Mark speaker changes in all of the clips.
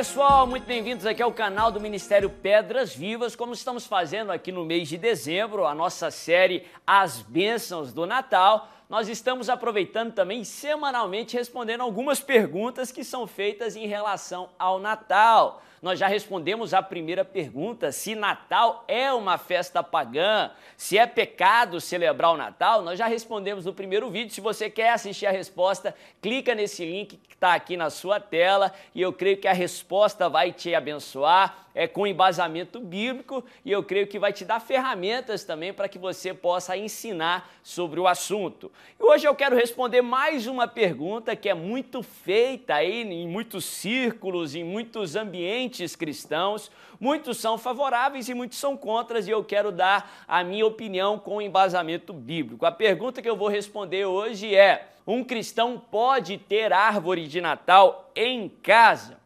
Speaker 1: pessoal, muito bem-vindos aqui ao canal do Ministério Pedras Vivas. Como estamos fazendo aqui no mês de dezembro, a nossa série As Bênçãos do Natal, nós estamos aproveitando também semanalmente respondendo algumas perguntas que são feitas em relação ao Natal. Nós já respondemos a primeira pergunta: se Natal é uma festa pagã, se é pecado celebrar o Natal. Nós já respondemos no primeiro vídeo. Se você quer assistir a resposta, clica nesse link que está aqui na sua tela e eu creio que a resposta vai te abençoar é, com embasamento bíblico e eu creio que vai te dar ferramentas também para que você possa ensinar sobre o assunto. E hoje eu quero responder mais uma pergunta que é muito feita aí em muitos círculos, em muitos ambientes cristãos. Muitos são favoráveis e muitos são contras e eu quero dar a minha opinião com embasamento bíblico. A pergunta que eu vou responder hoje é: um cristão pode ter árvore de Natal em casa?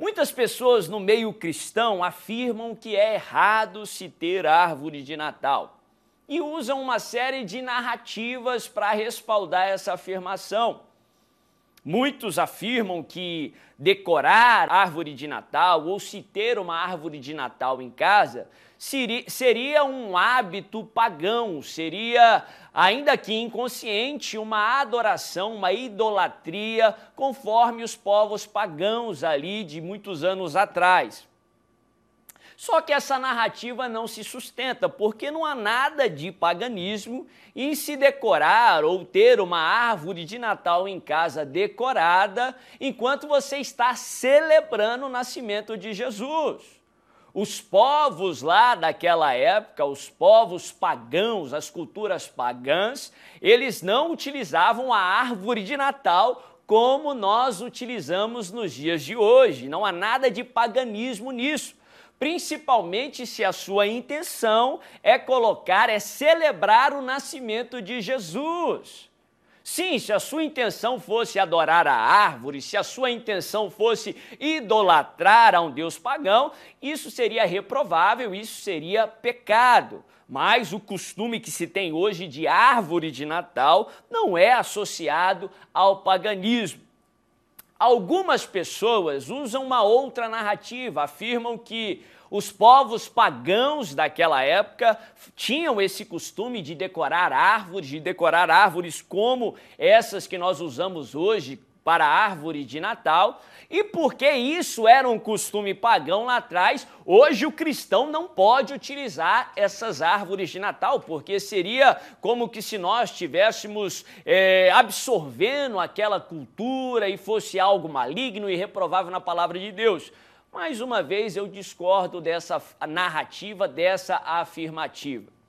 Speaker 1: Muitas pessoas no meio cristão afirmam que é errado se ter árvore de Natal e usam uma série de narrativas para respaldar essa afirmação. Muitos afirmam que decorar árvore de Natal ou se ter uma árvore de Natal em casa seria um hábito pagão, seria, ainda que inconsciente, uma adoração, uma idolatria, conforme os povos pagãos ali de muitos anos atrás. Só que essa narrativa não se sustenta, porque não há nada de paganismo em se decorar ou ter uma árvore de Natal em casa decorada enquanto você está celebrando o nascimento de Jesus. Os povos lá daquela época, os povos pagãos, as culturas pagãs, eles não utilizavam a árvore de Natal como nós utilizamos nos dias de hoje. Não há nada de paganismo nisso. Principalmente se a sua intenção é colocar, é celebrar o nascimento de Jesus. Sim, se a sua intenção fosse adorar a árvore, se a sua intenção fosse idolatrar a um deus pagão, isso seria reprovável, isso seria pecado. Mas o costume que se tem hoje de árvore de Natal não é associado ao paganismo. Algumas pessoas usam uma outra narrativa, afirmam que os povos pagãos daquela época tinham esse costume de decorar árvores, de decorar árvores como essas que nós usamos hoje para a árvore de Natal. E porque isso era um costume pagão lá atrás, hoje o cristão não pode utilizar essas árvores de Natal, porque seria como que se nós estivéssemos é, absorvendo aquela cultura e fosse algo maligno e reprovável na palavra de Deus. Mais uma vez eu discordo dessa narrativa, dessa afirmativa.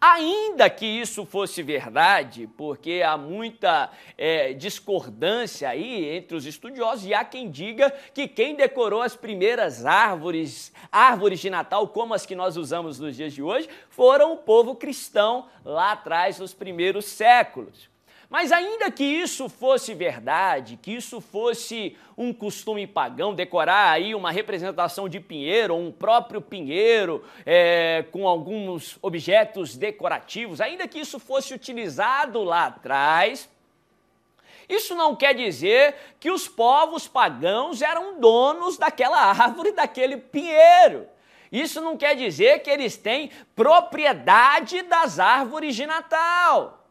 Speaker 1: Ainda que isso fosse verdade, porque há muita é, discordância aí entre os estudiosos, e há quem diga que quem decorou as primeiras árvores, árvores de Natal, como as que nós usamos nos dias de hoje, foram o povo cristão lá atrás, nos primeiros séculos. Mas ainda que isso fosse verdade, que isso fosse um costume pagão, decorar aí uma representação de pinheiro, um próprio pinheiro, é, com alguns objetos decorativos, ainda que isso fosse utilizado lá atrás, isso não quer dizer que os povos pagãos eram donos daquela árvore, daquele pinheiro. Isso não quer dizer que eles têm propriedade das árvores de Natal.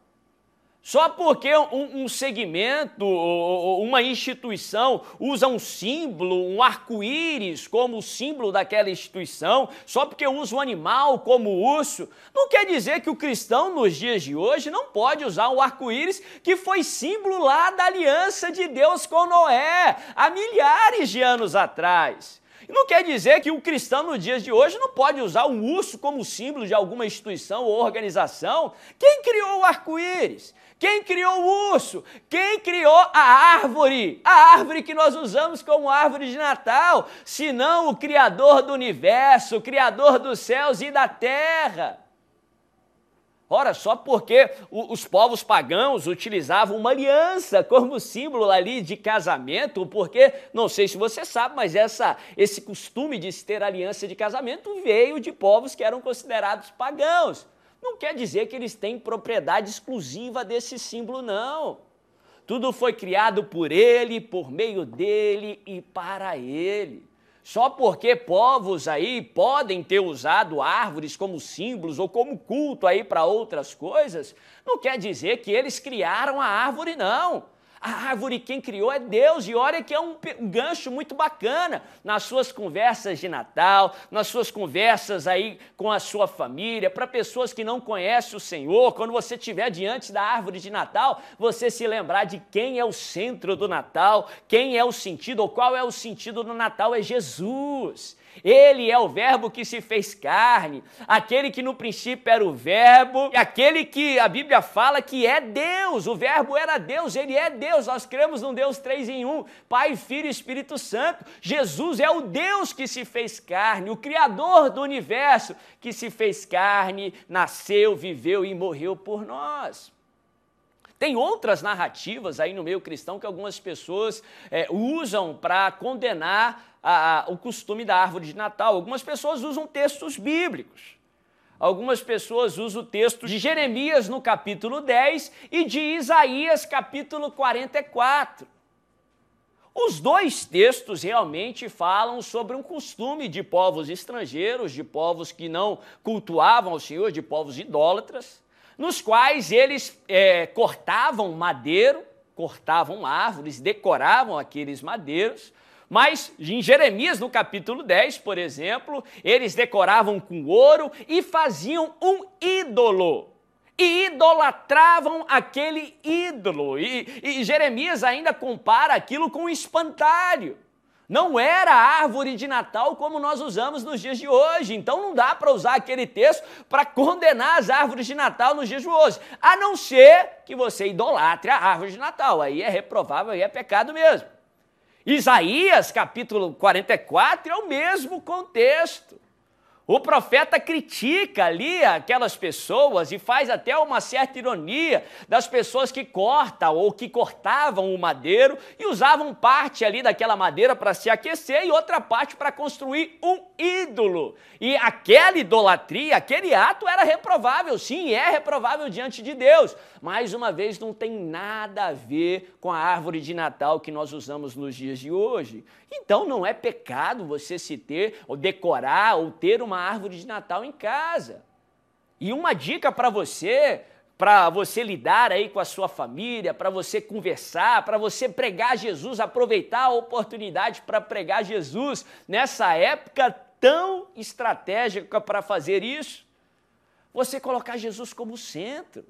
Speaker 1: Só porque um, um segmento, uma instituição usa um símbolo, um arco-íris como símbolo daquela instituição, só porque usa um animal como o urso, não quer dizer que o cristão nos dias de hoje não pode usar um arco-íris que foi símbolo lá da aliança de Deus com Noé, há milhares de anos atrás. Não quer dizer que o cristão nos dias de hoje não pode usar um urso como símbolo de alguma instituição ou organização. Quem criou o arco-íris? Quem criou o urso? Quem criou a árvore? A árvore que nós usamos como árvore de Natal, senão o Criador do universo, o Criador dos céus e da terra. Ora, só porque os povos pagãos utilizavam uma aliança como símbolo ali de casamento, porque, não sei se você sabe, mas essa, esse costume de se ter aliança de casamento veio de povos que eram considerados pagãos. Não quer dizer que eles têm propriedade exclusiva desse símbolo, não. Tudo foi criado por Ele, por meio dele e para Ele. Só porque povos aí podem ter usado árvores como símbolos ou como culto aí para outras coisas, não quer dizer que eles criaram a árvore, não. A árvore quem criou é Deus, e olha que é um, gancho muito bacana nas suas conversas de Natal, nas suas conversas aí com a sua família, para pessoas que não conhecem o Senhor, quando você estiver diante da árvore de Natal, você se lembrar de quem é o centro do Natal, quem é o sentido, ou qual é o sentido do Natal, é Jesus. Ele é o Verbo que se fez carne, aquele que no princípio era o Verbo, e aquele que a Bíblia fala que é Deus. O Verbo era Deus, ele é Deus. Nós cremos num Deus três em um: Pai, Filho e Espírito Santo. Jesus é o Deus que se fez carne, o Criador do universo que se fez carne, nasceu, viveu e morreu por nós. Tem outras narrativas aí no meio cristão que algumas pessoas é, usam para condenar a, a, o costume da árvore de Natal. Algumas pessoas usam textos bíblicos. Algumas pessoas usam o texto de Jeremias no capítulo 10 e de Isaías capítulo 44. Os dois textos realmente falam sobre um costume de povos estrangeiros, de povos que não cultuavam o Senhor, de povos idólatras, nos quais eles é, cortavam madeiro, cortavam árvores, decoravam aqueles madeiros, mas em Jeremias, no capítulo 10, por exemplo, eles decoravam com ouro e faziam um ídolo. E idolatravam aquele ídolo. E, e Jeremias ainda compara aquilo com um espantalho. Não era árvore de Natal como nós usamos nos dias de hoje. Então não dá para usar aquele texto para condenar as árvores de Natal nos dias de hoje. A não ser que você idolatre a árvore de Natal. Aí é reprovável, aí é pecado mesmo. Isaías capítulo 44 é o mesmo contexto. O profeta critica ali aquelas pessoas e faz até uma certa ironia das pessoas que cortam ou que cortavam o madeiro e usavam parte ali daquela madeira para se aquecer e outra parte para construir um ídolo. E aquela idolatria, aquele ato era reprovável, sim, é reprovável diante de Deus. Mais uma vez, não tem nada a ver com a árvore de Natal que nós usamos nos dias de hoje. Então não é pecado você se ter, ou decorar, ou ter uma árvore de Natal em casa. E uma dica para você, para você lidar aí com a sua família, para você conversar, para você pregar Jesus, aproveitar a oportunidade para pregar Jesus nessa época tão estratégica para fazer isso. Você colocar Jesus como centro.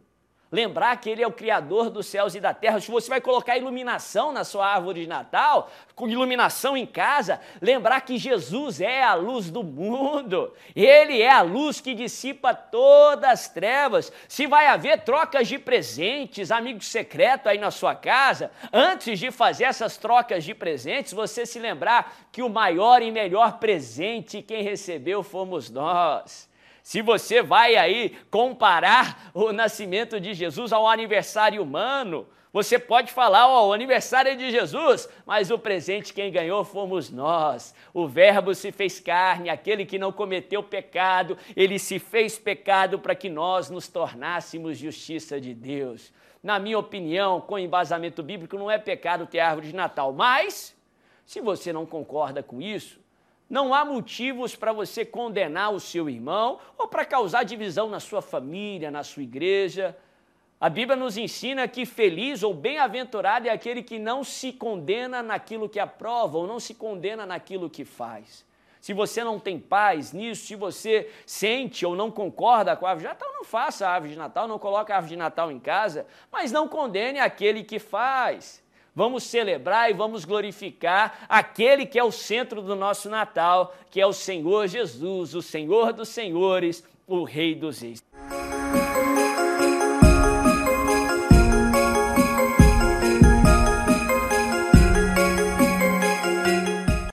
Speaker 1: Lembrar que Ele é o Criador dos céus e da terra. Se você vai colocar iluminação na sua árvore de Natal, com iluminação em casa, lembrar que Jesus é a luz do mundo. Ele é a luz que dissipa todas as trevas. Se vai haver trocas de presentes, amigo secreto aí na sua casa, antes de fazer essas trocas de presentes, você se lembrar que o maior e melhor presente quem recebeu fomos nós. Se você vai aí comparar o nascimento de Jesus ao aniversário humano, você pode falar, ó, oh, o aniversário é de Jesus, mas o presente quem ganhou fomos nós. O Verbo se fez carne, aquele que não cometeu pecado, ele se fez pecado para que nós nos tornássemos justiça de Deus. Na minha opinião, com embasamento bíblico, não é pecado ter árvore de Natal, mas se você não concorda com isso, não há motivos para você condenar o seu irmão ou para causar divisão na sua família, na sua igreja. A Bíblia nos ensina que feliz ou bem-aventurado é aquele que não se condena naquilo que aprova ou não se condena naquilo que faz. Se você não tem paz nisso, se você sente ou não concorda com a árvore de Natal, não faça a árvore de Natal, não coloque a árvore de Natal em casa, mas não condene aquele que faz. Vamos celebrar e vamos glorificar aquele que é o centro do nosso Natal, que é o Senhor Jesus, o Senhor dos Senhores, o Rei dos Reis.